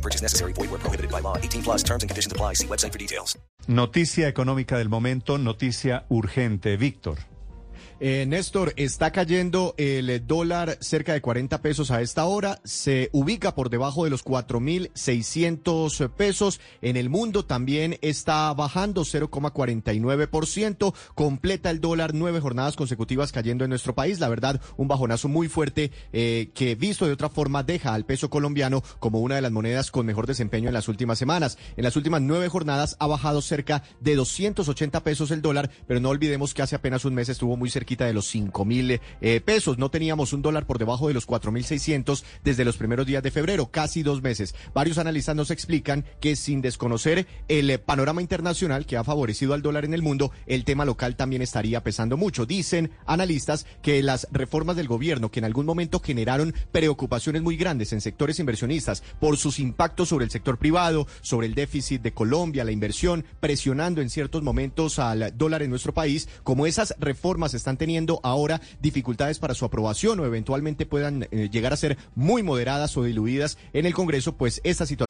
No purchase necessary. Void where prohibited by law. 18 plus terms and conditions apply. See website for details. Noticia económica del momento, noticia urgente. Víctor. Eh, Néstor, está cayendo el dólar cerca de 40 pesos a esta hora. Se ubica por debajo de los 4.600 pesos. En el mundo también está bajando 0,49%. Completa el dólar nueve jornadas consecutivas cayendo en nuestro país. La verdad, un bajonazo muy fuerte eh, que visto de otra forma deja al peso colombiano como una de las monedas con mejor desempeño en las últimas semanas. En las últimas nueve jornadas ha bajado cerca de 280 pesos el dólar, pero no olvidemos que hace apenas un mes estuvo muy cerquita de los cinco mil eh, pesos. No teníamos un dólar por debajo de los cuatro mil seiscientos desde los primeros días de febrero, casi dos meses. Varios analistas nos explican que sin desconocer el eh, panorama internacional que ha favorecido al dólar en el mundo, el tema local también estaría pesando mucho. Dicen analistas que las reformas del gobierno que en algún momento generaron preocupaciones muy grandes en sectores inversionistas por sus impactos sobre el sector privado, sobre el déficit de Colombia, la inversión, presionando en ciertos momentos al dólar en nuestro país, como esas reformas están teniendo ahora dificultades para su aprobación o eventualmente puedan eh, llegar a ser muy moderadas o diluidas en el Congreso, pues esta situación.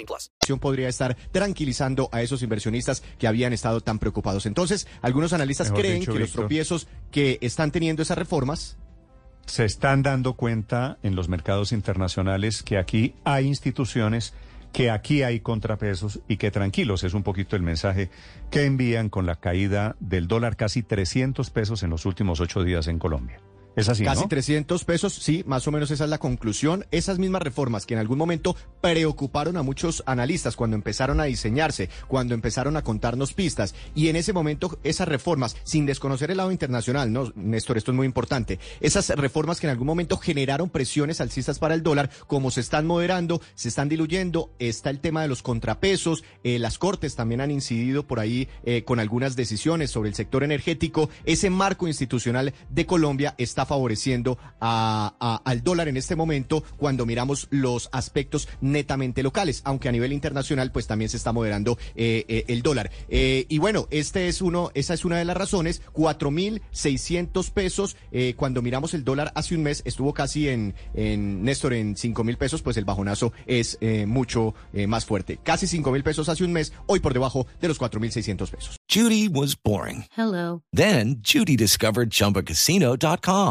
plus. Podría estar tranquilizando a esos inversionistas que habían estado tan preocupados. Entonces, algunos analistas Mejor creen dicho, que los tropiezos que están teniendo esas reformas Se están dando cuenta en los mercados internacionales que aquí hay instituciones, que aquí hay contrapesos y que tranquilos es un poquito el mensaje que envían con la caída del dólar casi 300 pesos en los últimos ocho días en Colombia. Es así, Casi ¿no? 300 pesos, sí, más o menos esa es la conclusión. Esas mismas reformas que en algún momento preocuparon a muchos analistas cuando empezaron a diseñarse, cuando empezaron a contarnos pistas. Y en ese momento esas reformas, sin desconocer el lado internacional, no, Néstor, esto es muy importante, esas reformas que en algún momento generaron presiones alcistas para el dólar, como se están moderando, se están diluyendo, está el tema de los contrapesos, eh, las cortes también han incidido por ahí eh, con algunas decisiones sobre el sector energético. Ese marco institucional de Colombia está favoreciendo a- a- al dólar en este momento cuando miramos los aspectos netamente locales, aunque a nivel internacional pues también se está moderando eh, eh, el dólar. Eh, y bueno, este es uno, esa es una de las razones, 4.600 pesos, eh, cuando miramos el dólar hace un mes estuvo casi en, en Néstor, en 5.000 pesos, pues el bajonazo es eh, mucho eh, más fuerte. Casi 5.000 pesos hace un mes, hoy por debajo de los 4.600 pesos. Judy was boring. Hello. Then Judy discovered ChumbaCasino.com.